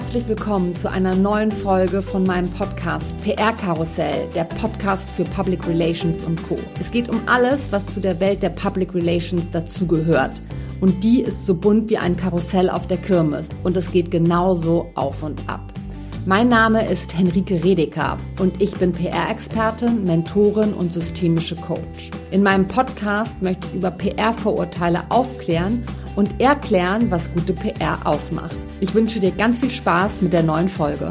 Herzlich willkommen zu einer neuen Folge von meinem Podcast PR Karussell, der Podcast für Public Relations und Co. Es geht um alles, was zu der Welt der Public Relations dazugehört. Und die ist so bunt wie ein Karussell auf der Kirmes. Und es geht genauso auf und ab. Mein Name ist Henrike Redeker und ich bin PR-Expertin, Mentorin und systemische Coach. In meinem Podcast möchte ich über PR-Vorurteile aufklären und erklären, was gute PR ausmacht. Ich wünsche dir ganz viel Spaß mit der neuen Folge.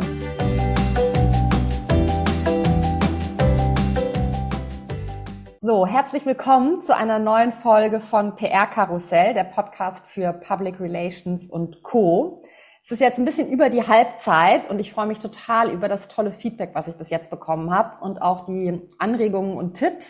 So, herzlich willkommen zu einer neuen Folge von PR Karussell, der Podcast für Public Relations und Co. Es ist jetzt ein bisschen über die Halbzeit und ich freue mich total über das tolle Feedback, was ich bis jetzt bekommen habe und auch die Anregungen und Tipps.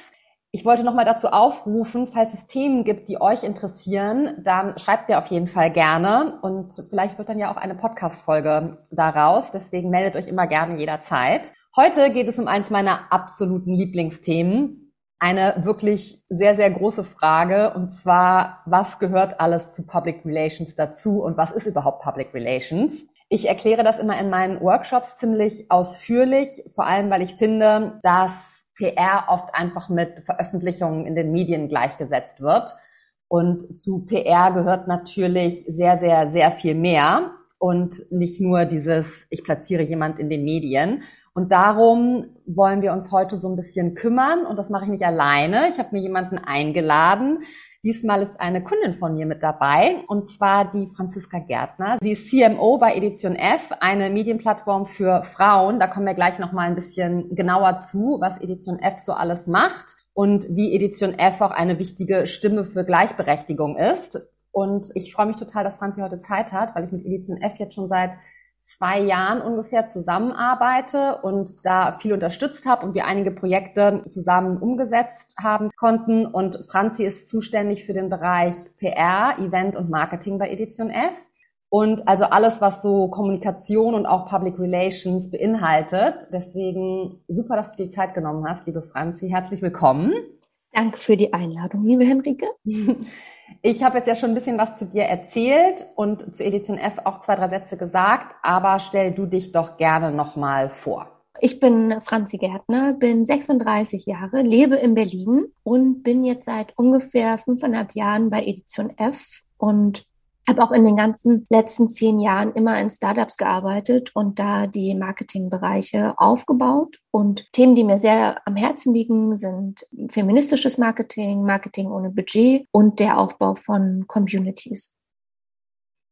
Ich wollte nochmal dazu aufrufen, falls es Themen gibt, die euch interessieren, dann schreibt mir auf jeden Fall gerne und vielleicht wird dann ja auch eine Podcast-Folge daraus. Deswegen meldet euch immer gerne jederzeit. Heute geht es um eins meiner absoluten Lieblingsthemen, eine wirklich sehr, sehr große Frage. Und zwar, was gehört alles zu Public Relations dazu und was ist überhaupt Public Relations? Ich erkläre das immer in meinen Workshops ziemlich ausführlich, vor allem weil ich finde, dass PR oft einfach mit Veröffentlichungen in den Medien gleichgesetzt wird. Und zu PR gehört natürlich sehr, sehr, sehr viel mehr und nicht nur dieses, ich platziere jemand in den Medien. Und darum wollen wir uns heute so ein bisschen kümmern. Und das mache ich nicht alleine. Ich habe mir jemanden eingeladen. Diesmal ist eine Kundin von mir mit dabei, und zwar die Franziska Gärtner. Sie ist CMO bei Edition F, eine Medienplattform für Frauen. Da kommen wir gleich noch mal ein bisschen genauer zu, was Edition F so alles macht und wie Edition F auch eine wichtige Stimme für Gleichberechtigung ist. Und ich freue mich total, dass Franzi heute Zeit hat, weil ich mit Edition F jetzt schon seit zwei Jahren ungefähr zusammenarbeite und da viel unterstützt habe und wir einige Projekte zusammen umgesetzt haben konnten. Und Franzi ist zuständig für den Bereich PR, Event und Marketing bei Edition F. Und also alles, was so Kommunikation und auch Public Relations beinhaltet. Deswegen super, dass du dir die Zeit genommen hast, liebe Franzi. Herzlich willkommen. Danke für die Einladung, liebe Henrike. Ich habe jetzt ja schon ein bisschen was zu dir erzählt und zu Edition F auch zwei, drei Sätze gesagt, aber stell du dich doch gerne nochmal vor. Ich bin Franzi Gärtner, bin 36 Jahre, lebe in Berlin und bin jetzt seit ungefähr fünfeinhalb Jahren bei Edition F und habe auch in den ganzen letzten zehn Jahren immer in Startups gearbeitet und da die Marketingbereiche aufgebaut. Und Themen, die mir sehr am Herzen liegen, sind feministisches Marketing, Marketing ohne Budget und der Aufbau von Communities.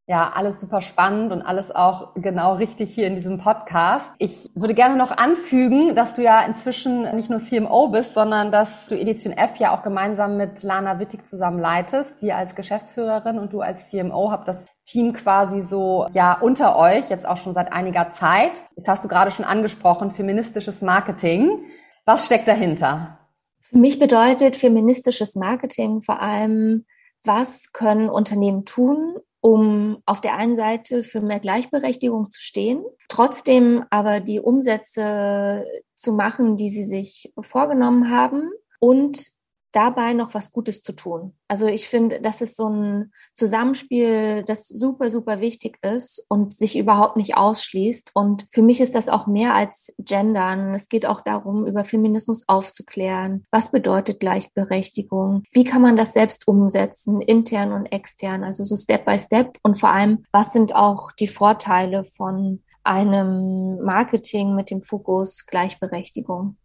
Ja, alles super spannend und alles auch genau richtig hier in diesem Podcast. Ich würde gerne noch anfügen, dass du ja inzwischen nicht nur CMO bist, sondern dass du Edition F ja auch gemeinsam mit Lana Wittig zusammen leitest. Sie als Geschäftsführerin und du als CMO habt das Team quasi so ja unter euch jetzt auch schon seit einiger Zeit. Jetzt hast du gerade schon angesprochen feministisches Marketing. Was steckt dahinter? Für mich bedeutet feministisches Marketing vor allem was können Unternehmen tun, um auf der einen Seite für mehr Gleichberechtigung zu stehen, trotzdem aber die Umsätze zu machen, die sie sich vorgenommen haben und dabei noch was Gutes zu tun. Also ich finde, das ist so ein Zusammenspiel, das super, super wichtig ist und sich überhaupt nicht ausschließt. Und für mich ist das auch mehr als Gendern. Es geht auch darum, über Feminismus aufzuklären. Was bedeutet Gleichberechtigung? Wie kann man das selbst umsetzen, intern und extern? Also so Step by Step. Und vor allem, was sind auch die Vorteile von einem Marketing mit dem Fokus Gleichberechtigung?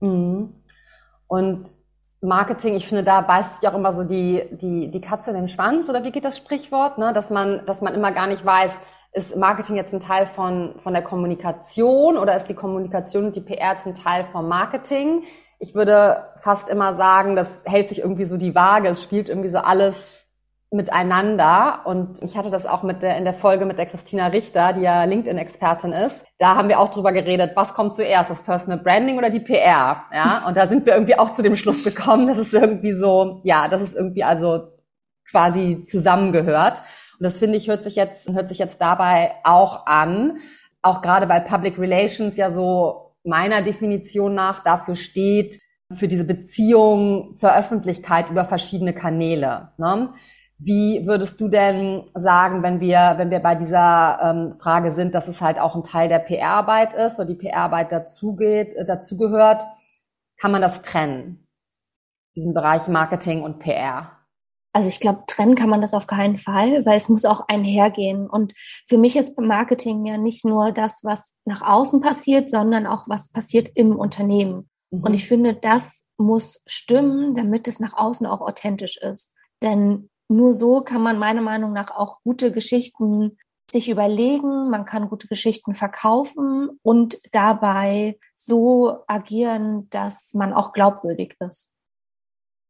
Mhm. Und Marketing, ich finde, da beißt sich auch immer so die, die, die Katze in den Schwanz, oder wie geht das Sprichwort, ne? dass man, dass man immer gar nicht weiß, ist Marketing jetzt ein Teil von, von der Kommunikation oder ist die Kommunikation und die PR ein Teil vom Marketing? Ich würde fast immer sagen, das hält sich irgendwie so die Waage, es spielt irgendwie so alles miteinander. Und ich hatte das auch mit der, in der Folge mit der Christina Richter, die ja LinkedIn-Expertin ist. Da haben wir auch drüber geredet, was kommt zuerst, das Personal Branding oder die PR? Ja, und da sind wir irgendwie auch zu dem Schluss gekommen, dass es irgendwie so, ja, dass es irgendwie also quasi zusammengehört. Und das finde ich, hört sich jetzt, hört sich jetzt dabei auch an. Auch gerade weil Public Relations ja so meiner Definition nach dafür steht, für diese Beziehung zur Öffentlichkeit über verschiedene Kanäle. Ne? Wie würdest du denn sagen, wenn wir, wenn wir bei dieser ähm, Frage sind, dass es halt auch ein Teil der PR-Arbeit ist oder die PR-Arbeit dazugeht, äh, dazugehört, kann man das trennen? Diesen Bereich Marketing und PR? Also ich glaube, trennen kann man das auf keinen Fall, weil es muss auch einhergehen. Und für mich ist Marketing ja nicht nur das, was nach außen passiert, sondern auch was passiert im Unternehmen. Mhm. Und ich finde, das muss stimmen, damit es nach außen auch authentisch ist. Denn nur so kann man meiner Meinung nach auch gute Geschichten sich überlegen, man kann gute Geschichten verkaufen und dabei so agieren, dass man auch glaubwürdig ist.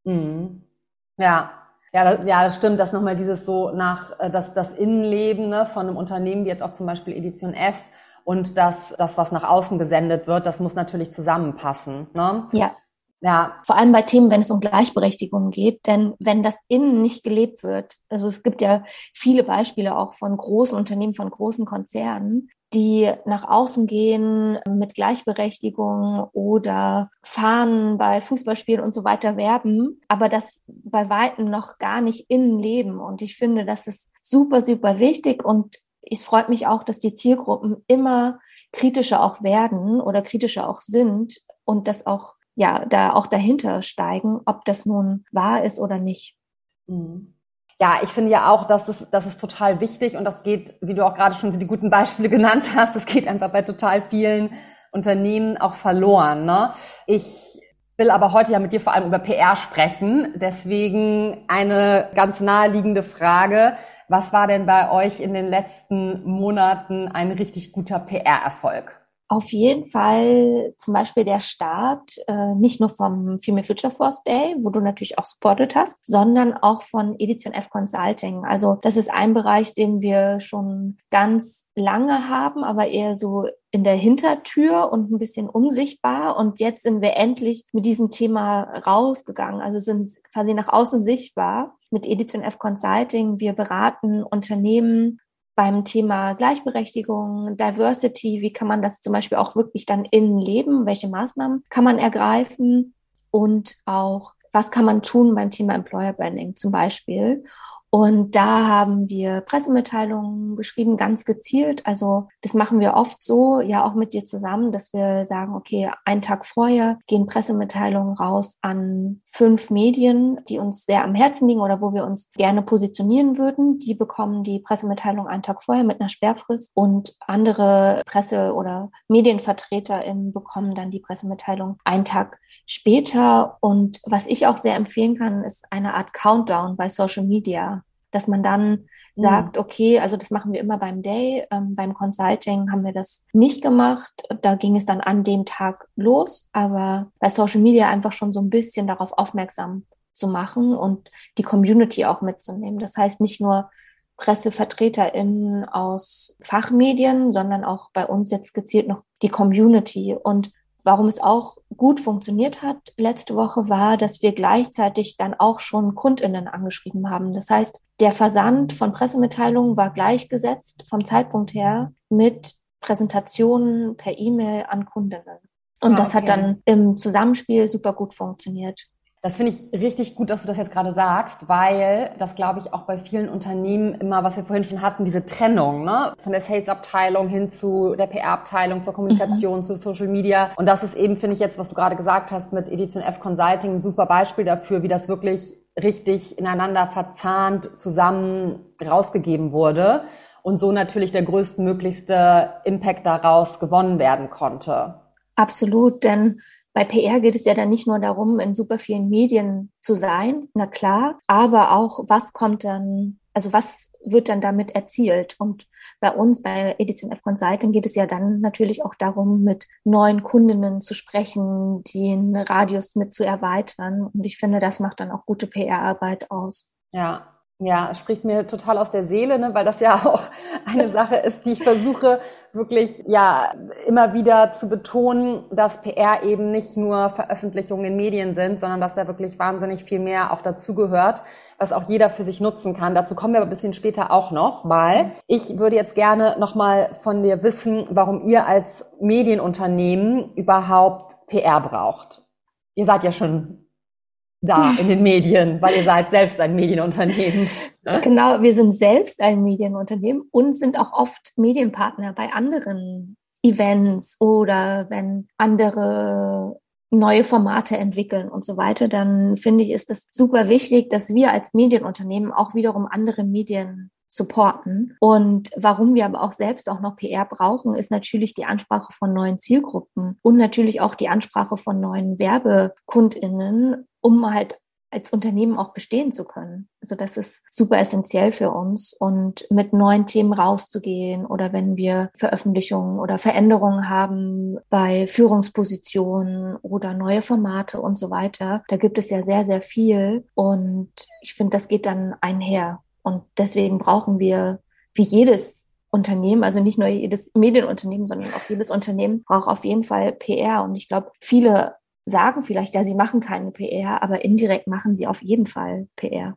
Mhm. Ja, ja, ja, das stimmt, dass nochmal dieses so nach äh, das, das Innenleben ne, von einem Unternehmen wie jetzt auch zum Beispiel Edition F und das, das, was nach außen gesendet wird, das muss natürlich zusammenpassen. Ne? Ja. Ja. Vor allem bei Themen, wenn es um Gleichberechtigung geht. Denn wenn das innen nicht gelebt wird, also es gibt ja viele Beispiele auch von großen Unternehmen, von großen Konzernen, die nach außen gehen mit Gleichberechtigung oder Fahnen bei Fußballspielen und so weiter werben, aber das bei weitem noch gar nicht innen leben. Und ich finde, das ist super, super wichtig und es freut mich auch, dass die Zielgruppen immer kritischer auch werden oder kritischer auch sind und das auch ja, da auch dahinter steigen, ob das nun wahr ist oder nicht. Mhm. Ja, ich finde ja auch, dass es, das ist total wichtig und das geht, wie du auch gerade schon die guten Beispiele genannt hast, das geht einfach bei total vielen Unternehmen auch verloren. Ne? Ich will aber heute ja mit dir vor allem über PR sprechen. Deswegen eine ganz naheliegende Frage. Was war denn bei euch in den letzten Monaten ein richtig guter PR-Erfolg? Auf jeden Fall zum Beispiel der Start äh, nicht nur vom Female Future Force Day, wo du natürlich auch supportet hast, sondern auch von Edition F Consulting. Also das ist ein Bereich, den wir schon ganz lange haben, aber eher so in der Hintertür und ein bisschen unsichtbar. Und jetzt sind wir endlich mit diesem Thema rausgegangen, also sind quasi nach außen sichtbar mit Edition F Consulting. Wir beraten Unternehmen beim Thema Gleichberechtigung, Diversity, wie kann man das zum Beispiel auch wirklich dann innen leben? Welche Maßnahmen kann man ergreifen? Und auch, was kann man tun beim Thema Employer Branding zum Beispiel? Und da haben wir Pressemitteilungen geschrieben, ganz gezielt. Also das machen wir oft so, ja auch mit dir zusammen, dass wir sagen, okay, einen Tag vorher gehen Pressemitteilungen raus an fünf Medien, die uns sehr am Herzen liegen oder wo wir uns gerne positionieren würden. Die bekommen die Pressemitteilung einen Tag vorher mit einer Sperrfrist und andere Presse- oder MedienvertreterInnen bekommen dann die Pressemitteilung einen Tag später. Und was ich auch sehr empfehlen kann, ist eine Art Countdown bei Social Media dass man dann mhm. sagt, okay, also das machen wir immer beim Day. Ähm, beim Consulting haben wir das nicht gemacht. Da ging es dann an dem Tag los, aber bei Social Media einfach schon so ein bisschen darauf aufmerksam zu machen und die Community auch mitzunehmen. Das heißt nicht nur PressevertreterInnen aus Fachmedien, sondern auch bei uns jetzt gezielt noch die Community. Und Warum es auch gut funktioniert hat letzte Woche war, dass wir gleichzeitig dann auch schon Kundinnen angeschrieben haben. Das heißt, der Versand von Pressemitteilungen war gleichgesetzt vom Zeitpunkt her mit Präsentationen per E-Mail an Kundinnen. Und ah, das hat dann im Zusammenspiel super gut funktioniert. Das finde ich richtig gut, dass du das jetzt gerade sagst, weil das glaube ich auch bei vielen Unternehmen immer, was wir vorhin schon hatten, diese Trennung, ne? Von der Sales-Abteilung hin zu der PR-Abteilung, zur Kommunikation, mhm. zu Social Media. Und das ist eben, finde ich jetzt, was du gerade gesagt hast mit Edition F Consulting, ein super Beispiel dafür, wie das wirklich richtig ineinander verzahnt zusammen rausgegeben wurde und so natürlich der größtmöglichste Impact daraus gewonnen werden konnte. Absolut, denn bei PR geht es ja dann nicht nur darum, in super vielen Medien zu sein, na klar, aber auch, was kommt dann, also was wird dann damit erzielt? Und bei uns, bei Edition F Consulting, geht es ja dann natürlich auch darum, mit neuen Kundinnen zu sprechen, den Radius mit zu erweitern. Und ich finde, das macht dann auch gute PR-Arbeit aus. Ja, ja, spricht mir total aus der Seele, ne, weil das ja auch eine Sache ist, die ich versuche wirklich ja immer wieder zu betonen, dass PR eben nicht nur Veröffentlichungen in Medien sind, sondern dass da wirklich wahnsinnig viel mehr auch dazugehört, was auch jeder für sich nutzen kann. Dazu kommen wir aber ein bisschen später auch noch mal. Ich würde jetzt gerne noch mal von dir wissen, warum ihr als Medienunternehmen überhaupt PR braucht. Ihr seid ja schon da in den Medien, weil ihr seid selbst ein Medienunternehmen. Genau, wir sind selbst ein Medienunternehmen und sind auch oft Medienpartner bei anderen Events oder wenn andere neue Formate entwickeln und so weiter, dann finde ich, ist es super wichtig, dass wir als Medienunternehmen auch wiederum andere Medien supporten. Und warum wir aber auch selbst auch noch PR brauchen, ist natürlich die Ansprache von neuen Zielgruppen und natürlich auch die Ansprache von neuen WerbekundInnen, um halt als Unternehmen auch bestehen zu können. Also das ist super essentiell für uns und mit neuen Themen rauszugehen oder wenn wir Veröffentlichungen oder Veränderungen haben bei Führungspositionen oder neue Formate und so weiter. Da gibt es ja sehr, sehr viel und ich finde, das geht dann einher. Und deswegen brauchen wir wie jedes Unternehmen, also nicht nur jedes Medienunternehmen, sondern auch jedes Unternehmen braucht auf jeden Fall PR. Und ich glaube, viele sagen vielleicht, ja, sie machen keine PR, aber indirekt machen sie auf jeden Fall PR.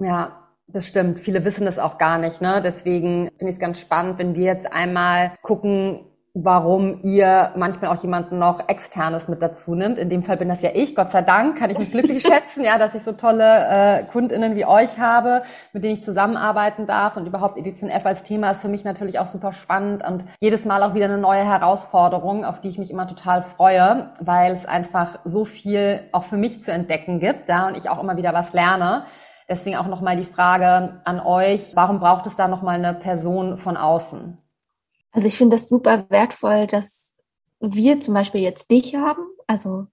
Ja, das stimmt. Viele wissen das auch gar nicht. Ne? Deswegen finde ich es ganz spannend, wenn wir jetzt einmal gucken, warum ihr manchmal auch jemanden noch externes mit dazu nimmt. In dem Fall bin das ja ich, Gott sei Dank, kann ich mich glücklich schätzen, ja, dass ich so tolle äh, Kundinnen wie euch habe, mit denen ich zusammenarbeiten darf und überhaupt Edition F als Thema ist für mich natürlich auch super spannend und jedes Mal auch wieder eine neue Herausforderung, auf die ich mich immer total freue, weil es einfach so viel auch für mich zu entdecken gibt, ja, und ich auch immer wieder was lerne. Deswegen auch nochmal die Frage an euch, warum braucht es da nochmal eine Person von außen? Also ich finde das super wertvoll, dass wir zum Beispiel jetzt dich haben, also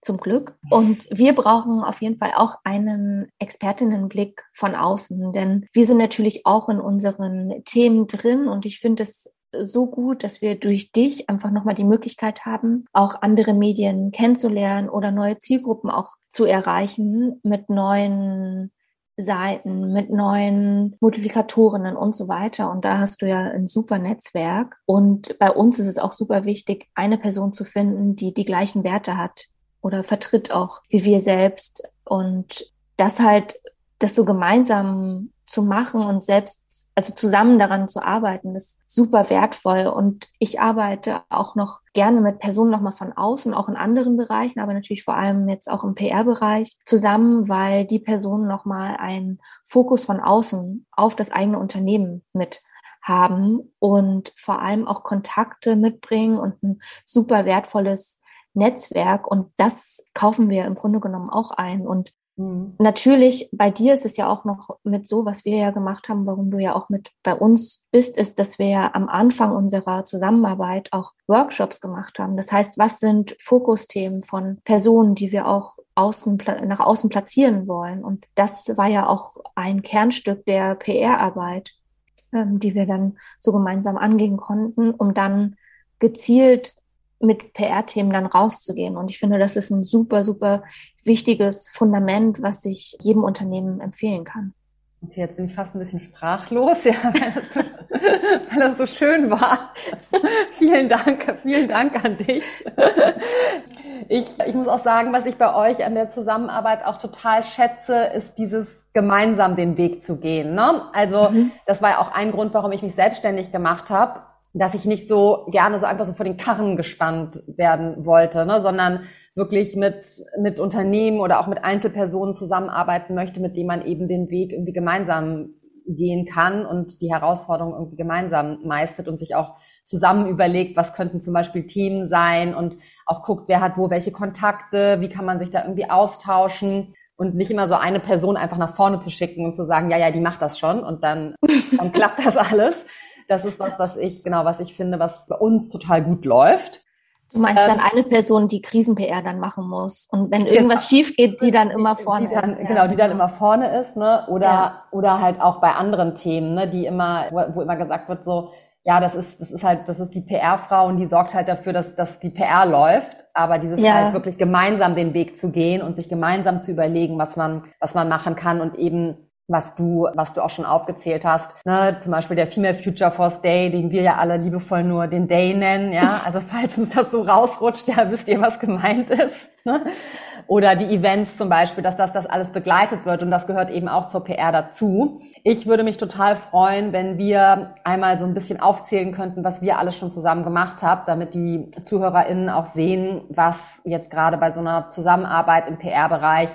zum Glück. Und wir brauchen auf jeden Fall auch einen Expertinnenblick von außen, denn wir sind natürlich auch in unseren Themen drin und ich finde es so gut, dass wir durch dich einfach nochmal die Möglichkeit haben, auch andere Medien kennenzulernen oder neue Zielgruppen auch zu erreichen mit neuen Seiten, mit neuen Multiplikatorinnen und so weiter. Und da hast du ja ein super Netzwerk. Und bei uns ist es auch super wichtig, eine Person zu finden, die die gleichen Werte hat oder vertritt auch wie wir selbst. Und das halt, das so gemeinsam zu machen und selbst, also zusammen daran zu arbeiten, ist super wertvoll. Und ich arbeite auch noch gerne mit Personen nochmal von außen, auch in anderen Bereichen, aber natürlich vor allem jetzt auch im PR-Bereich zusammen, weil die Personen nochmal einen Fokus von außen auf das eigene Unternehmen mit haben und vor allem auch Kontakte mitbringen und ein super wertvolles Netzwerk. Und das kaufen wir im Grunde genommen auch ein. Und Mhm. Natürlich, bei dir ist es ja auch noch mit so, was wir ja gemacht haben, warum du ja auch mit bei uns bist, ist, dass wir ja am Anfang unserer Zusammenarbeit auch Workshops gemacht haben. Das heißt, was sind Fokusthemen von Personen, die wir auch außen, nach außen platzieren wollen? Und das war ja auch ein Kernstück der PR-Arbeit, ähm, die wir dann so gemeinsam angehen konnten, um dann gezielt mit PR-Themen dann rauszugehen. Und ich finde, das ist ein super, super wichtiges Fundament, was ich jedem Unternehmen empfehlen kann. Okay, jetzt bin ich fast ein bisschen sprachlos, ja, weil das so, weil das so schön war. vielen Dank, vielen Dank an dich. Ich, ich muss auch sagen, was ich bei euch an der Zusammenarbeit auch total schätze, ist dieses gemeinsam den Weg zu gehen. Ne? Also mhm. das war ja auch ein Grund, warum ich mich selbstständig gemacht habe, dass ich nicht so gerne so einfach so vor den Karren gespannt werden wollte, ne, sondern wirklich mit, mit Unternehmen oder auch mit Einzelpersonen zusammenarbeiten möchte, mit denen man eben den Weg irgendwie gemeinsam gehen kann und die Herausforderungen irgendwie gemeinsam meistert und sich auch zusammen überlegt, was könnten zum Beispiel Themen sein und auch guckt, wer hat wo welche Kontakte, wie kann man sich da irgendwie austauschen und nicht immer so eine Person einfach nach vorne zu schicken und zu sagen, ja, ja, die macht das schon und dann, dann klappt das alles, das ist was, was ich, genau, was ich finde, was bei uns total gut läuft. Du meinst ähm, dann eine Person, die Krisen-PR dann machen muss. Und wenn irgendwas genau. schief geht, die dann immer vorne die dann, ist. Genau, die dann immer vorne ist, ne? Oder, ja. oder halt auch bei anderen Themen, ne? Die immer, wo, wo immer gesagt wird, so, ja, das ist, das ist halt, das ist die PR-Frau und die sorgt halt dafür, dass, dass die PR läuft. Aber dieses ja. halt wirklich gemeinsam den Weg zu gehen und sich gemeinsam zu überlegen, was man, was man machen kann und eben was du, was du auch schon aufgezählt hast. Ne? Zum Beispiel der Female Future Force Day, den wir ja alle liebevoll nur den Day nennen. Ja, also falls uns das so rausrutscht, ja, wisst ihr, was gemeint ist. Ne? Oder die Events zum Beispiel, dass das, das alles begleitet wird und das gehört eben auch zur PR dazu. Ich würde mich total freuen, wenn wir einmal so ein bisschen aufzählen könnten, was wir alles schon zusammen gemacht haben, damit die ZuhörerInnen auch sehen, was jetzt gerade bei so einer Zusammenarbeit im PR-Bereich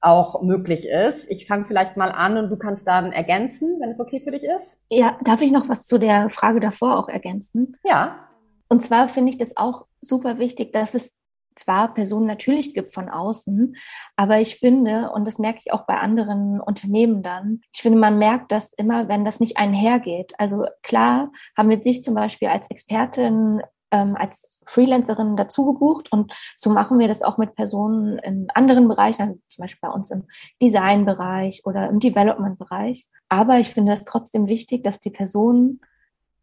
auch möglich ist. Ich fange vielleicht mal an und du kannst dann ergänzen, wenn es okay für dich ist. Ja, darf ich noch was zu der Frage davor auch ergänzen? Ja. Und zwar finde ich das auch super wichtig, dass es zwar Personen natürlich gibt von außen, aber ich finde, und das merke ich auch bei anderen Unternehmen dann, ich finde, man merkt das immer, wenn das nicht einhergeht. Also klar haben wir sich zum Beispiel als Expertin ähm, als Freelancerin dazu gebucht und so machen wir das auch mit Personen in anderen Bereichen, also zum Beispiel bei uns im Designbereich oder im Development-Bereich. Aber ich finde es trotzdem wichtig, dass die Personen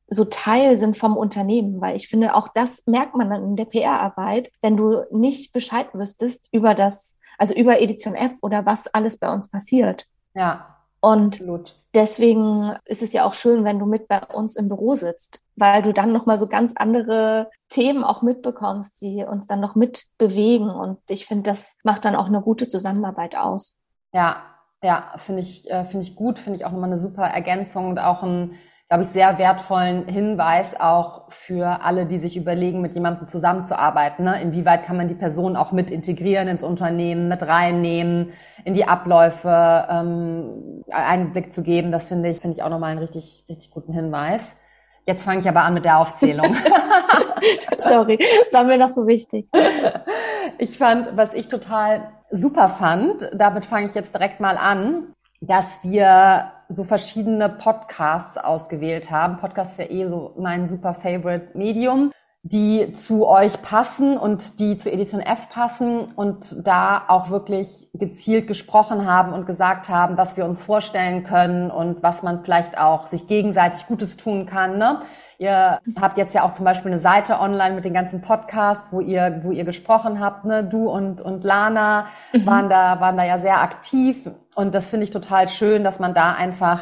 so Teil sind vom Unternehmen, weil ich finde, auch das merkt man dann in der PR-Arbeit, wenn du nicht Bescheid wüsstest über das, also über Edition F oder was alles bei uns passiert. Ja. Und Absolut. deswegen ist es ja auch schön, wenn du mit bei uns im Büro sitzt, weil du dann nochmal so ganz andere Themen auch mitbekommst, die uns dann noch mitbewegen. Und ich finde, das macht dann auch eine gute Zusammenarbeit aus. Ja, ja, finde ich, äh, finde ich gut, finde ich auch nochmal eine super Ergänzung und auch ein glaube ich, sehr wertvollen Hinweis auch für alle, die sich überlegen, mit jemandem zusammenzuarbeiten. Ne? Inwieweit kann man die Person auch mit integrieren ins Unternehmen, mit reinnehmen, in die Abläufe ähm, einen Blick zu geben. Das finde ich, finde ich auch nochmal einen richtig, richtig guten Hinweis. Jetzt fange ich aber an mit der Aufzählung. Sorry, das war mir noch so wichtig. Ich fand, was ich total super fand, damit fange ich jetzt direkt mal an, dass wir so verschiedene Podcasts ausgewählt haben. Podcast ist ja eh so mein super favorite Medium, die zu euch passen und die zu Edition F passen und da auch wirklich gezielt gesprochen haben und gesagt haben, was wir uns vorstellen können und was man vielleicht auch sich gegenseitig Gutes tun kann. Ne? Ihr habt jetzt ja auch zum Beispiel eine Seite online mit den ganzen Podcasts, wo ihr, wo ihr gesprochen habt, ne? Du und, und Lana mhm. waren da, waren da ja sehr aktiv und das finde ich total schön, dass man da einfach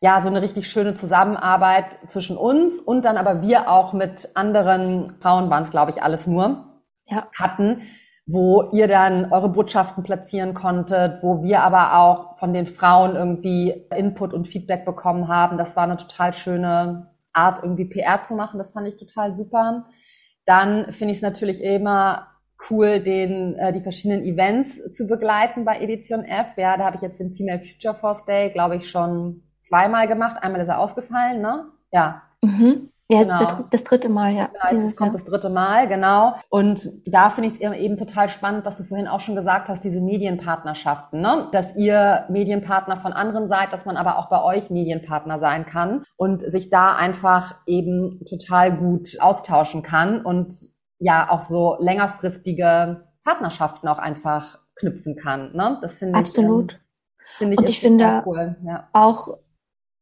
ja so eine richtig schöne Zusammenarbeit zwischen uns und dann aber wir auch mit anderen Frauen waren es, glaube ich, alles nur ja. hatten, wo ihr dann eure Botschaften platzieren konntet, wo wir aber auch von den Frauen irgendwie Input und Feedback bekommen haben. Das war eine total schöne Art, irgendwie PR zu machen. Das fand ich total super. Dann finde ich es natürlich immer cool, den, äh, die verschiedenen Events zu begleiten bei Edition F. Ja, da habe ich jetzt den Female Future Force Day, glaube ich, schon zweimal gemacht. Einmal ist er ausgefallen, ne? Ja. Mhm. Ja, jetzt genau. das, dritte Mal, ja. Genau, jetzt kommt Jahr. das dritte Mal, genau. Und da finde ich es eben total spannend, was du vorhin auch schon gesagt hast, diese Medienpartnerschaften, ne? Dass ihr Medienpartner von anderen seid, dass man aber auch bei euch Medienpartner sein kann und sich da einfach eben total gut austauschen kann und ja auch so längerfristige Partnerschaften auch einfach knüpfen kann. Ne? Das finde ich. Absolut. Ähm, finde ich, und ich finde cool. ja. auch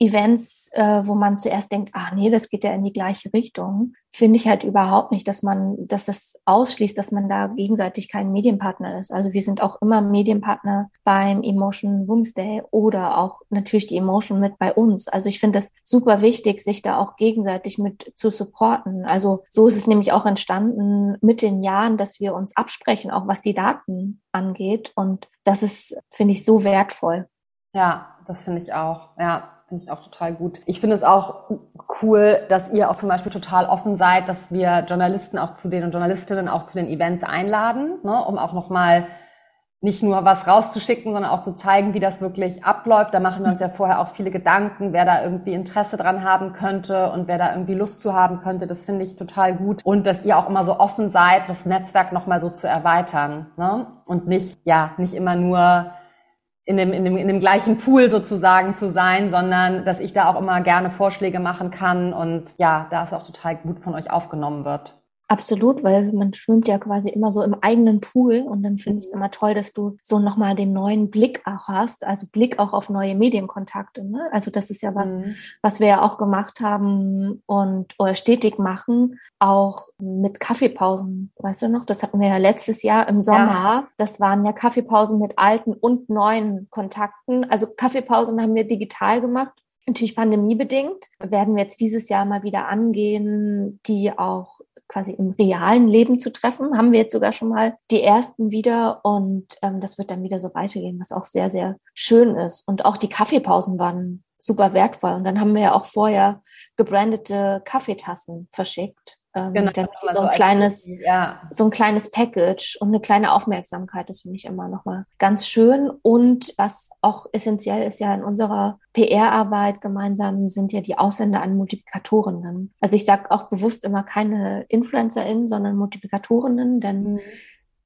Events, äh, wo man zuerst denkt, ach nee, das geht ja in die gleiche Richtung, finde ich halt überhaupt nicht, dass man, dass das ausschließt, dass man da gegenseitig kein Medienpartner ist. Also wir sind auch immer Medienpartner beim Emotion Women's Day oder auch natürlich die Emotion mit bei uns. Also ich finde das super wichtig, sich da auch gegenseitig mit zu supporten. Also so ist es nämlich auch entstanden mit den Jahren, dass wir uns absprechen, auch was die Daten angeht. Und das ist, finde ich, so wertvoll. Ja, das finde ich auch. Ja, Finde ich auch total gut. Ich finde es auch cool, dass ihr auch zum Beispiel total offen seid, dass wir Journalisten auch zu den und Journalistinnen auch zu den Events einladen, ne, um auch nochmal nicht nur was rauszuschicken, sondern auch zu zeigen, wie das wirklich abläuft. Da machen wir uns ja vorher auch viele Gedanken, wer da irgendwie Interesse dran haben könnte und wer da irgendwie Lust zu haben könnte. Das finde ich total gut. Und dass ihr auch immer so offen seid, das Netzwerk nochmal so zu erweitern. Ne? Und nicht, ja, nicht immer nur in dem, in, dem, in dem gleichen Pool sozusagen zu sein, sondern dass ich da auch immer gerne Vorschläge machen kann und ja, da es auch total gut von euch aufgenommen wird. Absolut, weil man schwimmt ja quasi immer so im eigenen Pool und dann finde ich es immer toll, dass du so nochmal den neuen Blick auch hast, also Blick auch auf neue Medienkontakte. Ne? Also das ist ja was, mhm. was wir ja auch gemacht haben und oder stetig machen, auch mit Kaffeepausen. Weißt du noch, das hatten wir ja letztes Jahr im Sommer. Ja. Das waren ja Kaffeepausen mit alten und neuen Kontakten. Also Kaffeepausen haben wir digital gemacht natürlich pandemiebedingt, werden wir jetzt dieses Jahr mal wieder angehen, die auch quasi im realen Leben zu treffen. Haben wir jetzt sogar schon mal die ersten wieder und ähm, das wird dann wieder so weitergehen, was auch sehr, sehr schön ist. Und auch die Kaffeepausen waren super wertvoll. Und dann haben wir ja auch vorher gebrandete Kaffeetassen verschickt. Ähm, genau, damit die so ein kleines, ja. so ein kleines Package und eine kleine Aufmerksamkeit, das finde ich immer nochmal ganz schön. Und was auch essentiell ist ja in unserer PR-Arbeit gemeinsam, sind ja die Aussender an Multiplikatorinnen. Also ich sage auch bewusst immer keine InfluencerInnen, sondern Multiplikatorinnen, denn mhm.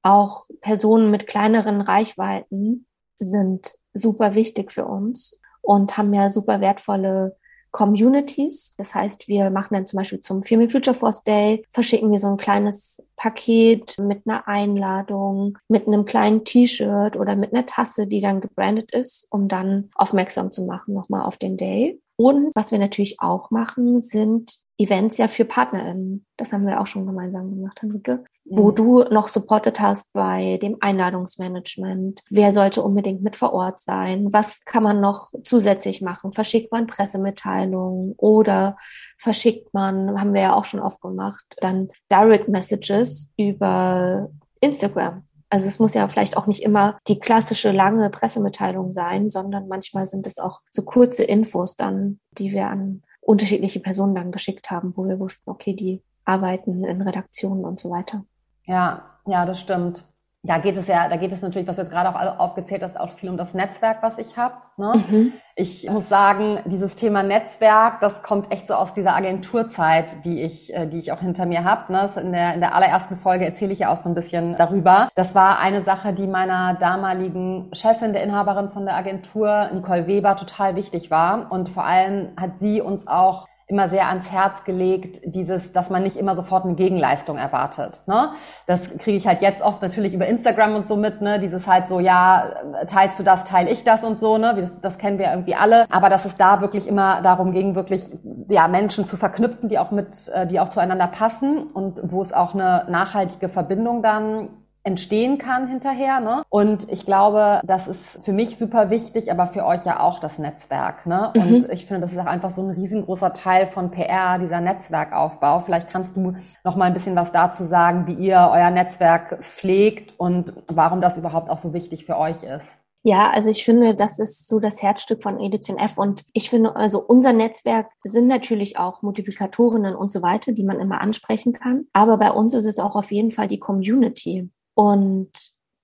auch Personen mit kleineren Reichweiten sind super wichtig für uns und haben ja super wertvolle Communities. Das heißt, wir machen dann zum Beispiel zum Female Future Force Day, verschicken wir so ein kleines Paket mit einer Einladung, mit einem kleinen T-Shirt oder mit einer Tasse, die dann gebrandet ist, um dann aufmerksam zu machen nochmal auf den Day. Und was wir natürlich auch machen, sind Events ja für PartnerInnen. Das haben wir auch schon gemeinsam gemacht, Henrike. Wo mhm. du noch supportet hast bei dem Einladungsmanagement. Wer sollte unbedingt mit vor Ort sein? Was kann man noch zusätzlich machen? Verschickt man Pressemitteilungen oder verschickt man, haben wir ja auch schon oft gemacht, dann Direct Messages über Instagram also es muss ja vielleicht auch nicht immer die klassische lange Pressemitteilung sein, sondern manchmal sind es auch so kurze Infos dann, die wir an unterschiedliche Personen dann geschickt haben, wo wir wussten, okay, die arbeiten in Redaktionen und so weiter. Ja, ja, das stimmt da geht es ja, da geht es natürlich, was du jetzt gerade auch aufgezählt hast, auch viel um das Netzwerk, was ich habe. Ne? Mhm. Ich muss sagen, dieses Thema Netzwerk, das kommt echt so aus dieser Agenturzeit, die ich, äh, die ich auch hinter mir habe. Ne? In der, in der allerersten Folge erzähle ich ja auch so ein bisschen darüber. Das war eine Sache, die meiner damaligen Chefin, der Inhaberin von der Agentur, Nicole Weber, total wichtig war. Und vor allem hat sie uns auch immer sehr ans Herz gelegt, dieses, dass man nicht immer sofort eine Gegenleistung erwartet. Ne? Das kriege ich halt jetzt oft natürlich über Instagram und so mit, ne? Dieses halt so, ja, teilst du das, teile ich das und so, ne? Das, das kennen wir irgendwie alle. Aber dass es da wirklich immer darum ging, wirklich ja Menschen zu verknüpfen, die auch mit, äh, die auch zueinander passen und wo es auch eine nachhaltige Verbindung dann entstehen kann hinterher. Ne? Und ich glaube, das ist für mich super wichtig, aber für euch ja auch das Netzwerk. Ne? Mhm. Und ich finde, das ist auch einfach so ein riesengroßer Teil von PR, dieser Netzwerkaufbau. Vielleicht kannst du noch mal ein bisschen was dazu sagen, wie ihr euer Netzwerk pflegt und warum das überhaupt auch so wichtig für euch ist. Ja, also ich finde, das ist so das Herzstück von Edition F. Und ich finde, also unser Netzwerk sind natürlich auch Multiplikatorinnen und so weiter, die man immer ansprechen kann. Aber bei uns ist es auch auf jeden Fall die Community und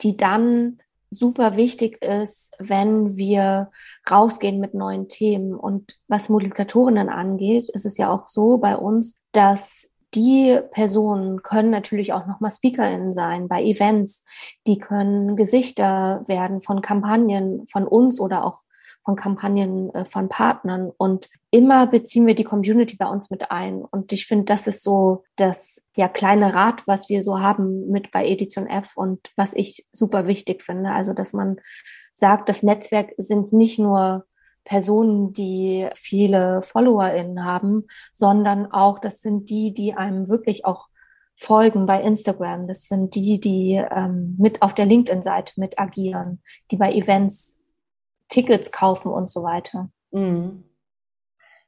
die dann super wichtig ist, wenn wir rausgehen mit neuen Themen. Und was Multiplikatorinnen angeht, ist es ja auch so bei uns, dass die Personen können natürlich auch nochmal SpeakerInnen sein bei Events. Die können Gesichter werden von Kampagnen von uns oder auch von Kampagnen äh, von Partnern und immer beziehen wir die Community bei uns mit ein. Und ich finde, das ist so das ja kleine Rad, was wir so haben mit bei Edition F und was ich super wichtig finde. Also, dass man sagt, das Netzwerk sind nicht nur Personen, die viele FollowerInnen haben, sondern auch, das sind die, die einem wirklich auch folgen bei Instagram. Das sind die, die ähm, mit auf der LinkedIn-Seite mit agieren, die bei Events Tickets kaufen und so weiter. Mhm.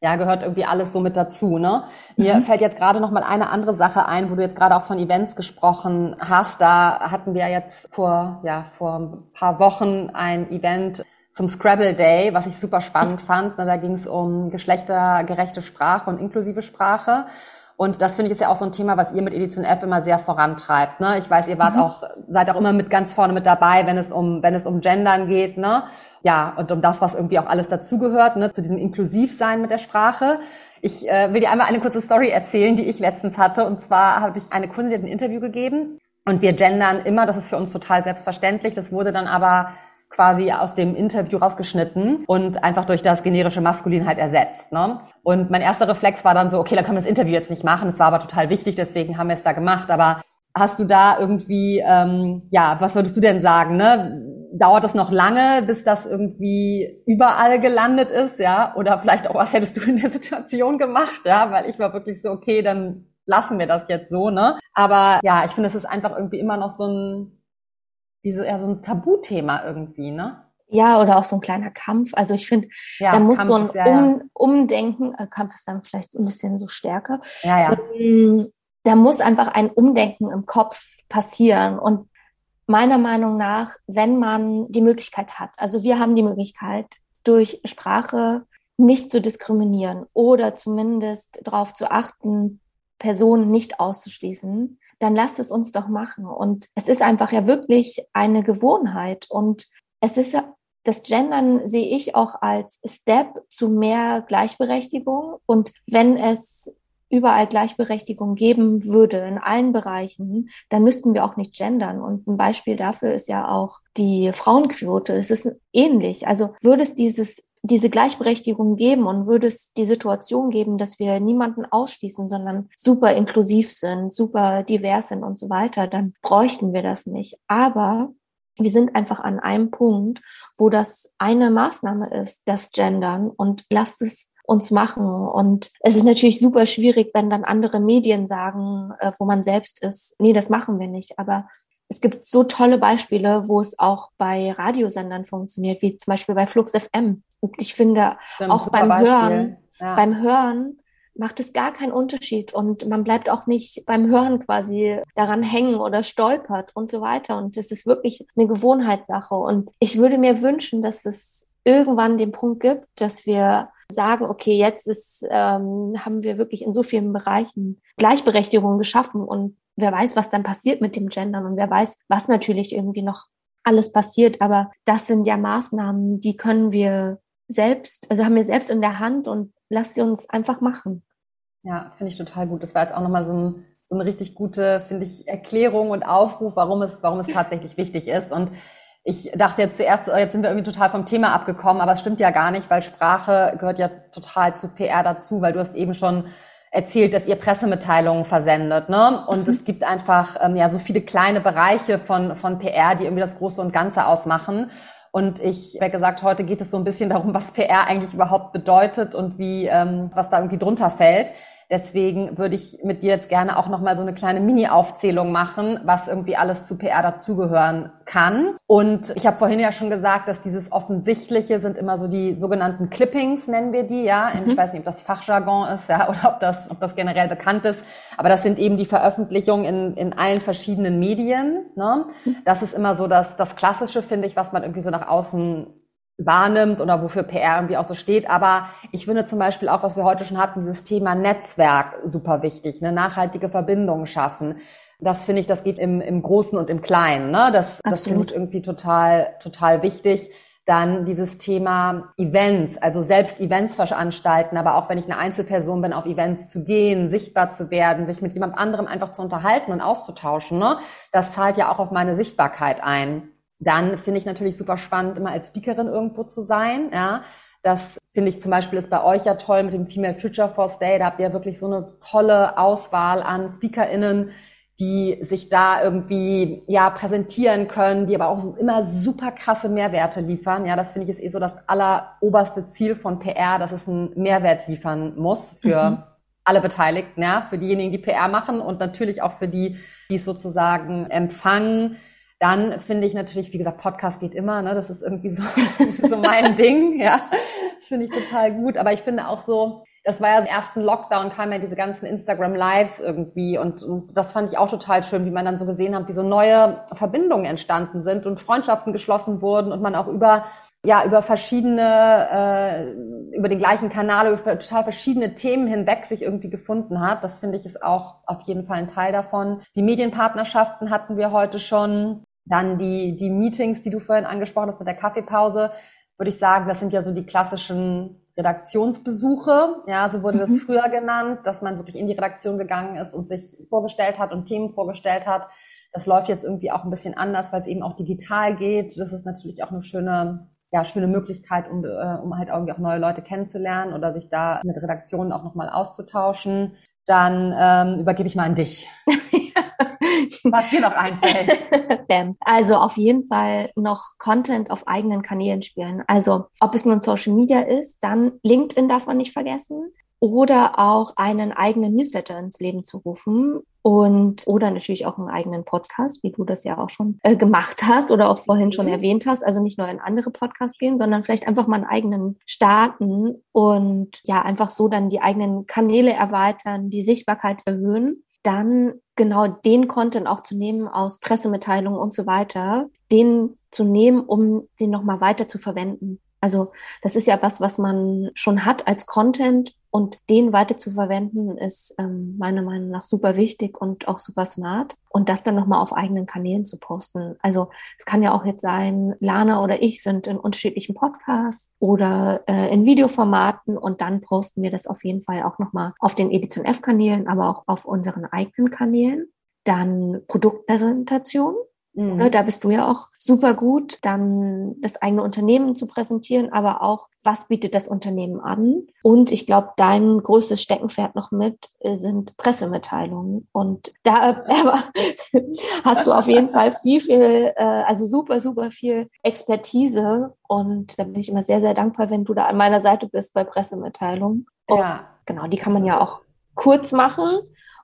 Ja, gehört irgendwie alles so mit dazu. Ne? Mir mhm. fällt jetzt gerade noch mal eine andere Sache ein, wo du jetzt gerade auch von Events gesprochen hast. Da hatten wir jetzt vor ja vor ein paar Wochen ein Event zum Scrabble Day, was ich super spannend fand. Da ging es um geschlechtergerechte Sprache und inklusive Sprache. Und das finde ich ist ja auch so ein Thema, was ihr mit Edition F immer sehr vorantreibt. Ne? Ich weiß, ihr wart mhm. auch, seid auch immer mit ganz vorne mit dabei, wenn es um, wenn es um Gendern geht. Ne? ja, und um das, was irgendwie auch alles dazugehört, ne, zu diesem Inklusivsein mit der Sprache. Ich äh, will dir einmal eine kurze Story erzählen, die ich letztens hatte. Und zwar habe ich eine Kundin ein Interview gegeben und wir gendern immer, das ist für uns total selbstverständlich. Das wurde dann aber quasi aus dem Interview rausgeschnitten und einfach durch das generische Maskulin halt ersetzt. Ne? Und mein erster Reflex war dann so, okay, dann können wir das Interview jetzt nicht machen. Es war aber total wichtig, deswegen haben wir es da gemacht. Aber hast du da irgendwie, ähm, ja, was würdest du denn sagen? Ne? dauert es noch lange, bis das irgendwie überall gelandet ist, ja? Oder vielleicht auch, was hättest du in der Situation gemacht, ja? Weil ich war wirklich so, okay, dann lassen wir das jetzt so, ne? Aber ja, ich finde, es ist einfach irgendwie immer noch so ein, wie so, eher so ein Tabuthema irgendwie, ne? Ja, oder auch so ein kleiner Kampf. Also ich finde, ja, da muss Kampf so ein ja, um. Umdenken, äh, Kampf ist dann vielleicht ein bisschen so stärker. Ja, ja. Ähm, da muss einfach ein Umdenken im Kopf passieren. Und meiner Meinung nach, wenn man die Möglichkeit hat. Also wir haben die Möglichkeit, durch Sprache nicht zu diskriminieren oder zumindest darauf zu achten, Personen nicht auszuschließen, dann lasst es uns doch machen. Und es ist einfach ja wirklich eine Gewohnheit. Und es ist ja, das Gendern sehe ich auch als Step zu mehr Gleichberechtigung. Und wenn es überall Gleichberechtigung geben würde in allen Bereichen, dann müssten wir auch nicht gendern. Und ein Beispiel dafür ist ja auch die Frauenquote. Es ist ähnlich. Also würde es dieses diese Gleichberechtigung geben und würde es die Situation geben, dass wir niemanden ausschließen, sondern super inklusiv sind, super divers sind und so weiter, dann bräuchten wir das nicht. Aber wir sind einfach an einem Punkt, wo das eine Maßnahme ist, das Gendern und lasst es uns machen. Und es ist natürlich super schwierig, wenn dann andere Medien sagen, äh, wo man selbst ist, nee, das machen wir nicht. Aber es gibt so tolle Beispiele, wo es auch bei Radiosendern funktioniert, wie zum Beispiel bei Flux FM. Und ich finde, auch beim Beispiel. Hören, ja. beim Hören macht es gar keinen Unterschied und man bleibt auch nicht beim Hören quasi daran hängen oder stolpert und so weiter. Und es ist wirklich eine Gewohnheitssache. Und ich würde mir wünschen, dass es irgendwann den Punkt gibt, dass wir sagen, okay, jetzt ist, ähm, haben wir wirklich in so vielen Bereichen Gleichberechtigung geschaffen und wer weiß, was dann passiert mit dem Gendern und wer weiß, was natürlich irgendwie noch alles passiert. Aber das sind ja Maßnahmen, die können wir selbst, also haben wir selbst in der Hand und lasst sie uns einfach machen. Ja, finde ich total gut. Das war jetzt auch nochmal so, ein, so eine richtig gute, finde ich, Erklärung und Aufruf, warum es, warum es tatsächlich wichtig ist. Und ich dachte jetzt zuerst, oh, jetzt sind wir irgendwie total vom Thema abgekommen, aber es stimmt ja gar nicht, weil Sprache gehört ja total zu PR dazu, weil du hast eben schon erzählt, dass ihr Pressemitteilungen versendet, ne? Und mhm. es gibt einfach ähm, ja so viele kleine Bereiche von von PR, die irgendwie das Große und Ganze ausmachen. Und ich habe gesagt, heute geht es so ein bisschen darum, was PR eigentlich überhaupt bedeutet und wie ähm, was da irgendwie drunter fällt. Deswegen würde ich mit dir jetzt gerne auch nochmal so eine kleine Mini-Aufzählung machen, was irgendwie alles zu PR dazugehören kann. Und ich habe vorhin ja schon gesagt, dass dieses Offensichtliche sind immer so die sogenannten Clippings, nennen wir die, ja. Mhm. Ich weiß nicht, ob das Fachjargon ist, ja, oder ob das, ob das generell bekannt ist. Aber das sind eben die Veröffentlichungen in, in allen verschiedenen Medien. Ne? Mhm. Das ist immer so das, das Klassische, finde ich, was man irgendwie so nach außen wahrnimmt oder wofür PR irgendwie auch so steht. Aber ich finde zum Beispiel auch, was wir heute schon hatten, dieses Thema Netzwerk super wichtig, ne? nachhaltige Verbindungen schaffen. Das finde ich, das geht im, im Großen und im Kleinen. Ne? Das, das finde ich irgendwie total, total wichtig. Dann dieses Thema Events, also selbst Events veranstalten, aber auch wenn ich eine Einzelperson bin, auf Events zu gehen, sichtbar zu werden, sich mit jemand anderem einfach zu unterhalten und auszutauschen, ne? das zahlt ja auch auf meine Sichtbarkeit ein. Dann finde ich natürlich super spannend, immer als Speakerin irgendwo zu sein. Ja, das finde ich zum Beispiel ist bei euch ja toll mit dem Female Future Force Day. Da habt ihr ja wirklich so eine tolle Auswahl an SpeakerInnen, die sich da irgendwie ja präsentieren können, die aber auch immer super krasse Mehrwerte liefern. Ja, das finde ich ist eh so das alleroberste Ziel von PR, dass es einen Mehrwert liefern muss für mhm. alle Beteiligten, ja, für diejenigen, die PR machen und natürlich auch für die, die es sozusagen empfangen dann finde ich natürlich, wie gesagt, Podcast geht immer, ne? Das ist irgendwie so, so mein Ding, ja. Das finde ich total gut. Aber ich finde auch so, das war ja im ersten Lockdown, kamen ja diese ganzen Instagram Lives irgendwie und, und das fand ich auch total schön, wie man dann so gesehen hat, wie so neue Verbindungen entstanden sind und Freundschaften geschlossen wurden und man auch über ja über verschiedene äh, über den gleichen Kanal über total verschiedene Themen hinweg sich irgendwie gefunden hat. Das finde ich ist auch auf jeden Fall ein Teil davon. Die Medienpartnerschaften hatten wir heute schon. Dann die, die Meetings, die du vorhin angesprochen hast mit der Kaffeepause, würde ich sagen, das sind ja so die klassischen Redaktionsbesuche. Ja, so wurde mhm. das früher genannt, dass man wirklich in die Redaktion gegangen ist und sich vorgestellt hat und Themen vorgestellt hat. Das läuft jetzt irgendwie auch ein bisschen anders, weil es eben auch digital geht. Das ist natürlich auch eine schöne, ja, schöne Möglichkeit, um, äh, um halt irgendwie auch neue Leute kennenzulernen oder sich da mit Redaktionen auch nochmal auszutauschen. Dann ähm, übergebe ich mal an dich. Was dir noch einfällt. Bam. Also auf jeden Fall noch Content auf eigenen Kanälen spielen. Also ob es nun Social Media ist, dann LinkedIn darf man nicht vergessen. Oder auch einen eigenen Newsletter ins Leben zu rufen und oder natürlich auch einen eigenen Podcast, wie du das ja auch schon äh, gemacht hast oder auch vorhin schon mhm. erwähnt hast. Also nicht nur in andere Podcasts gehen, sondern vielleicht einfach mal einen eigenen starten und ja einfach so dann die eigenen Kanäle erweitern, die Sichtbarkeit erhöhen dann genau den Content auch zu nehmen aus Pressemitteilungen und so weiter, den zu nehmen, um den nochmal weiter zu verwenden. Also das ist ja was, was man schon hat als Content und den weiter zu verwenden, ist ähm, meiner Meinung nach super wichtig und auch super smart. Und das dann nochmal auf eigenen Kanälen zu posten. Also es kann ja auch jetzt sein, Lana oder ich sind in unterschiedlichen Podcasts oder äh, in Videoformaten und dann posten wir das auf jeden Fall auch nochmal auf den Edition F-Kanälen, aber auch auf unseren eigenen Kanälen. Dann Produktpräsentation. Mhm. Ne, da bist du ja auch super gut, dann das eigene Unternehmen zu präsentieren, aber auch, was bietet das Unternehmen an? Und ich glaube, dein größtes Steckenpferd noch mit äh, sind Pressemitteilungen. Und da hast du auf jeden Fall viel, viel, äh, also super, super viel Expertise. Und da bin ich immer sehr, sehr dankbar, wenn du da an meiner Seite bist bei Pressemitteilungen. Und ja. Genau, die kann man ja auch kurz machen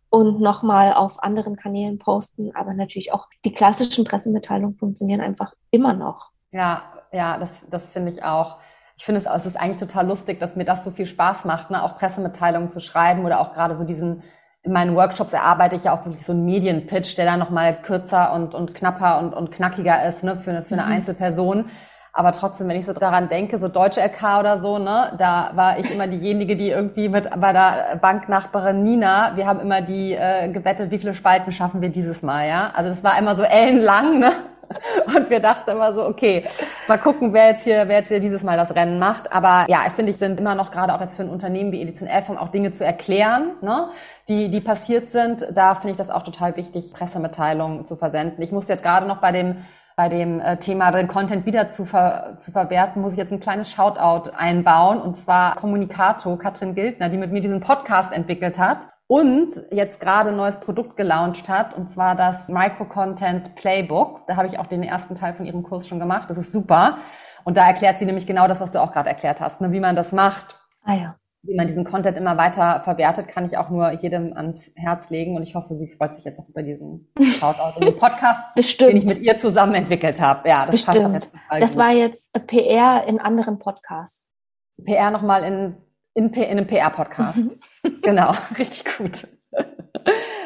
und nochmal auf anderen Kanälen posten. Aber natürlich auch die klassischen Pressemitteilungen funktionieren einfach immer noch. Ja, ja, das, das finde ich auch. Ich finde es, es ist eigentlich total lustig, dass mir das so viel Spaß macht, ne? auch Pressemitteilungen zu schreiben oder auch gerade so diesen, in meinen Workshops erarbeite ich ja auch wirklich so einen Medienpitch, der dann nochmal kürzer und, und knapper und, und knackiger ist, ne, für, für eine mhm. Einzelperson. Aber trotzdem, wenn ich so daran denke, so deutsche LK oder so, ne, da war ich immer diejenige, die irgendwie mit bei der Banknachbarin Nina, wir haben immer die äh, gewettet, wie viele Spalten schaffen wir dieses Mal, ja. Also das war immer so ellenlang, ne? Und wir dachten immer so, okay, mal gucken, wer jetzt hier, wer jetzt hier dieses Mal das Rennen macht. Aber ja, ich finde, ich sind immer noch gerade auch jetzt für ein Unternehmen wie Edition um auch Dinge zu erklären, ne, die, die passiert sind. Da finde ich das auch total wichtig, Pressemitteilungen zu versenden. Ich musste jetzt gerade noch bei dem bei dem äh, Thema den Content wieder zu, ver, zu verwerten, muss ich jetzt ein kleines Shoutout einbauen. Und zwar Kommunikato, Katrin Gildner, die mit mir diesen Podcast entwickelt hat und jetzt gerade ein neues Produkt gelauncht hat, und zwar das Micro-Content Playbook. Da habe ich auch den ersten Teil von ihrem Kurs schon gemacht. Das ist super. Und da erklärt sie nämlich genau das, was du auch gerade erklärt hast, ne, wie man das macht. Ah ja wie man diesen Content immer weiter verwertet, kann ich auch nur jedem ans Herz legen. Und ich hoffe, sie freut sich jetzt auch über diesen Shoutout und den Podcast, Bestimmt. den ich mit ihr zusammen entwickelt habe. Ja, das Bestimmt. Jetzt das gut. war jetzt PR in anderen Podcasts. PR nochmal in, in, in einem PR-Podcast. Mhm. genau, richtig gut.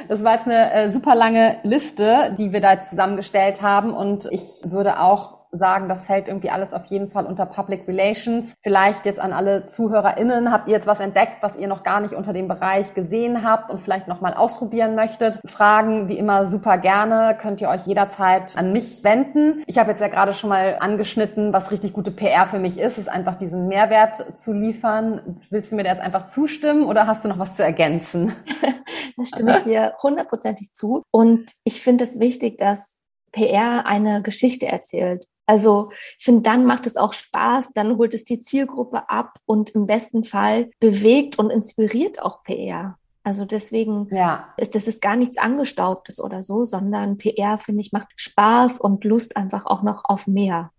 Das war jetzt eine äh, super lange Liste, die wir da zusammengestellt haben. Und ich würde auch sagen, das fällt irgendwie alles auf jeden Fall unter Public Relations. Vielleicht jetzt an alle ZuhörerInnen, habt ihr jetzt was entdeckt, was ihr noch gar nicht unter dem Bereich gesehen habt und vielleicht nochmal ausprobieren möchtet? Fragen, wie immer, super gerne. Könnt ihr euch jederzeit an mich wenden. Ich habe jetzt ja gerade schon mal angeschnitten, was richtig gute PR für mich ist, ist einfach diesen Mehrwert zu liefern. Willst du mir da jetzt einfach zustimmen oder hast du noch was zu ergänzen? da stimme ich dir hundertprozentig zu. Und ich finde es wichtig, dass PR eine Geschichte erzählt. Also ich finde, dann macht es auch Spaß, dann holt es die Zielgruppe ab und im besten Fall bewegt und inspiriert auch PR. Also deswegen ja. ist das ist gar nichts Angestaubtes oder so, sondern PR, finde ich, macht Spaß und Lust einfach auch noch auf mehr.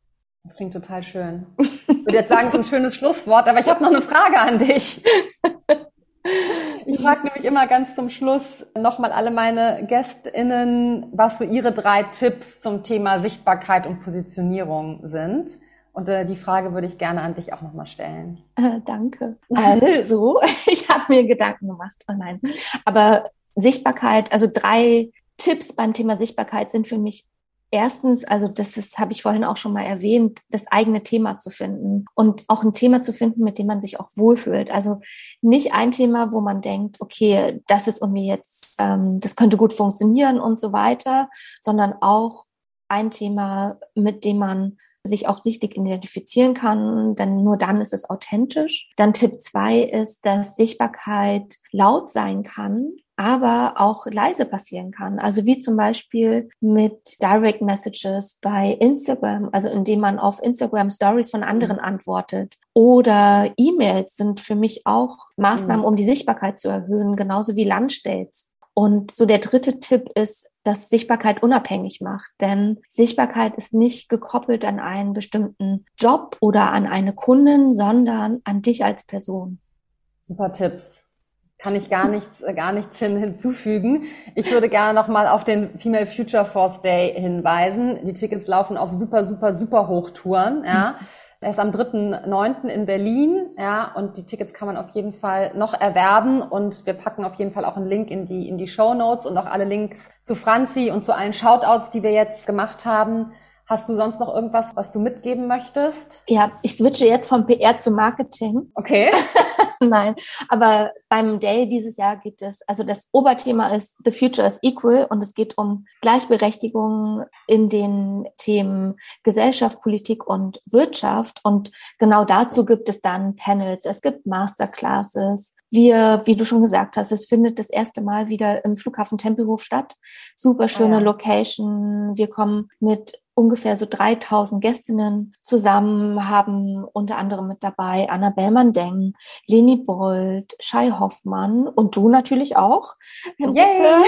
Das klingt total schön. Ich würde jetzt sagen, es ist ein schönes Schlusswort, aber ich habe noch eine Frage an dich. Ich frage nämlich immer ganz zum Schluss nochmal alle meine GästInnen, was so ihre drei Tipps zum Thema Sichtbarkeit und Positionierung sind. Und äh, die Frage würde ich gerne an dich auch nochmal stellen. Äh, danke. Also, ich habe mir Gedanken gemacht. Oh nein. Aber Sichtbarkeit, also drei Tipps beim Thema Sichtbarkeit sind für mich Erstens, also das ist, habe ich vorhin auch schon mal erwähnt, das eigene Thema zu finden und auch ein Thema zu finden, mit dem man sich auch wohlfühlt. Also nicht ein Thema, wo man denkt, okay, das ist irgendwie jetzt, ähm, das könnte gut funktionieren und so weiter, sondern auch ein Thema, mit dem man sich auch richtig identifizieren kann, denn nur dann ist es authentisch. Dann Tipp zwei ist, dass Sichtbarkeit laut sein kann aber auch leise passieren kann. Also wie zum Beispiel mit Direct Messages bei Instagram, also indem man auf Instagram Stories von anderen mhm. antwortet. Oder E-Mails sind für mich auch Maßnahmen, mhm. um die Sichtbarkeit zu erhöhen, genauso wie Landstates. Und so der dritte Tipp ist, dass Sichtbarkeit unabhängig macht. Denn Sichtbarkeit ist nicht gekoppelt an einen bestimmten Job oder an eine Kundin, sondern an dich als Person. Super Tipps kann ich gar nichts, äh, gar nichts hin, hinzufügen. Ich würde gerne nochmal auf den Female Future Force Day hinweisen. Die Tickets laufen auf super, super, super Hochtouren, ja. Er ist am 3.9. in Berlin, ja, und die Tickets kann man auf jeden Fall noch erwerben und wir packen auf jeden Fall auch einen Link in die, in die Show Notes und auch alle Links zu Franzi und zu allen Shoutouts, die wir jetzt gemacht haben Hast du sonst noch irgendwas, was du mitgeben möchtest? Ja, ich switche jetzt vom PR zu Marketing. Okay. Nein, aber beim Day dieses Jahr geht es, also das Oberthema ist The Future is Equal und es geht um Gleichberechtigung in den Themen Gesellschaft, Politik und Wirtschaft. Und genau dazu gibt es dann Panels, es gibt Masterclasses. Wir, wie du schon gesagt hast, es findet das erste Mal wieder im Flughafen Tempelhof statt. Super schöne ah, ja. Location. Wir kommen mit ungefähr so 3000 Gästinnen zusammen, haben unter anderem mit dabei Annabelle Mandeng, Leni Bold, Shai Hoffmann und du natürlich auch. Yay!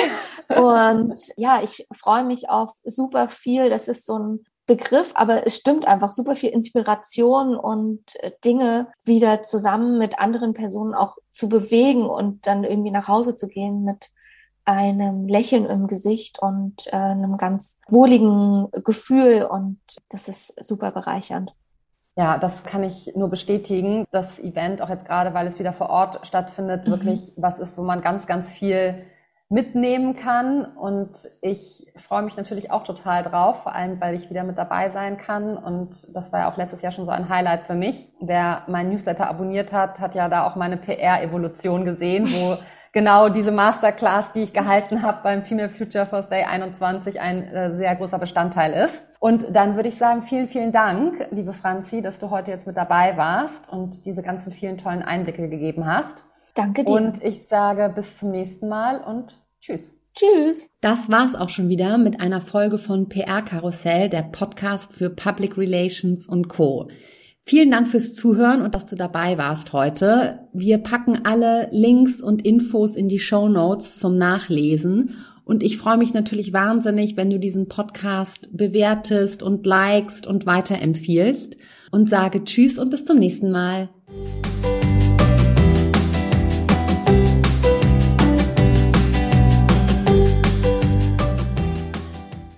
Und ja, ich freue mich auf super viel. Das ist so ein Begriff, aber es stimmt einfach super viel Inspiration und äh, Dinge wieder zusammen mit anderen Personen auch zu bewegen und dann irgendwie nach Hause zu gehen mit einem Lächeln im Gesicht und äh, einem ganz wohligen Gefühl und das ist super bereichernd. Ja, das kann ich nur bestätigen. Das Event, auch jetzt gerade, weil es wieder vor Ort stattfindet, mhm. wirklich was ist, wo man ganz, ganz viel mitnehmen kann. Und ich freue mich natürlich auch total drauf, vor allem, weil ich wieder mit dabei sein kann. Und das war ja auch letztes Jahr schon so ein Highlight für mich. Wer mein Newsletter abonniert hat, hat ja da auch meine PR-Evolution gesehen, wo genau diese Masterclass, die ich gehalten habe beim Female Future First Day 21, ein äh, sehr großer Bestandteil ist. Und dann würde ich sagen, vielen, vielen Dank, liebe Franzi, dass du heute jetzt mit dabei warst und diese ganzen vielen tollen Einblicke gegeben hast. Danke dir. Und ich sage bis zum nächsten Mal und tschüss. Tschüss. Das war's auch schon wieder mit einer Folge von PR Karussell, der Podcast für Public Relations und Co. Vielen Dank fürs Zuhören und dass du dabei warst heute. Wir packen alle Links und Infos in die Show Notes zum Nachlesen. Und ich freue mich natürlich wahnsinnig, wenn du diesen Podcast bewertest und likest und weiterempfiehlst und sage Tschüss und bis zum nächsten Mal.